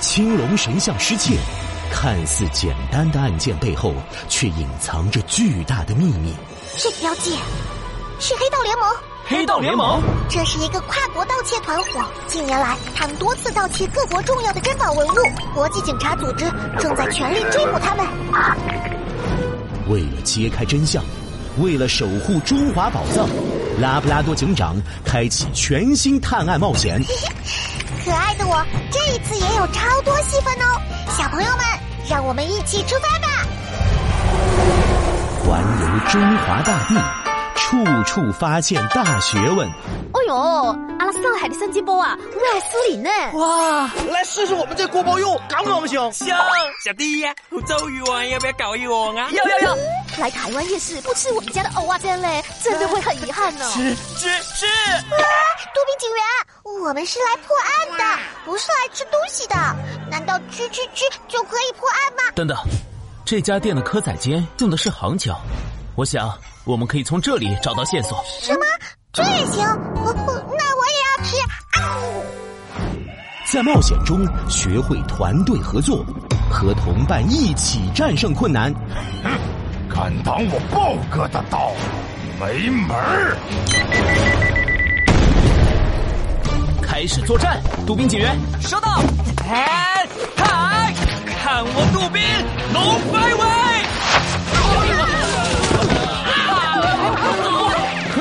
青龙神像失窃，看似简单的案件背后，却隐藏着巨大的秘密。这个标记是黑道联盟。黑道联盟，这是一个跨国盗窃团伙。近年来，他们多次盗窃各国重要的珍宝文物，国际警察组织正在全力追捕他们。为了揭开真相，为了守护中华宝藏，拉布拉多警长开启全新探案冒险。可爱的我，这一超多戏份哦！小朋友们，让我们一起出发吧！环游中华大地。处处发现大学问。哎呦，阿拉上海的三金包啊，外酥里嫩？哇，来试试我们这锅包肉，刚不香？香，小弟呀，周瑜丸要不要搞一碗啊？要要要！来台湾夜市不吃我们家的蚵仔煎嘞，真的会很遗憾呢。吃吃吃！杜宾警员，我们是来破案的，不是来吃东西的。难道吃吃吃就可以破案吗？等等，这家店的蚵仔煎用的是杭椒，我想。我们可以从这里找到线索。什么？这也行？那我也要吃。啊在冒险中学会团队合作，和同伴一起战胜困难。哼，敢挡我豹哥的道，没门儿！开始作战，杜宾警员，收到。哎，嗨，看我杜宾龙摆尾！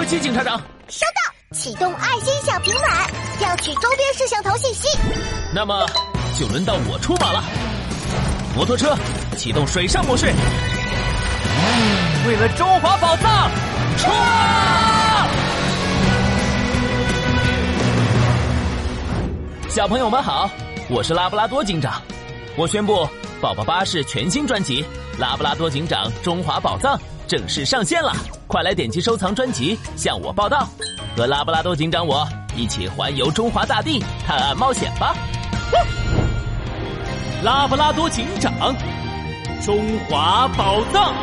机警察长，收到，启动爱心小平板，调取周边摄像头信息。那么，就轮到我出马了。摩托车启动水上模式，为了中华宝藏，冲！小朋友们好，我是拉布拉多警长。我宣布，宝宝巴士全新专辑《拉布拉多警长 中华宝藏》正式上线了。快来点击收藏专辑，向我报道，和拉布拉多警长我一起环游中华大地，探案冒险吧！拉布拉多警长，中华宝藏。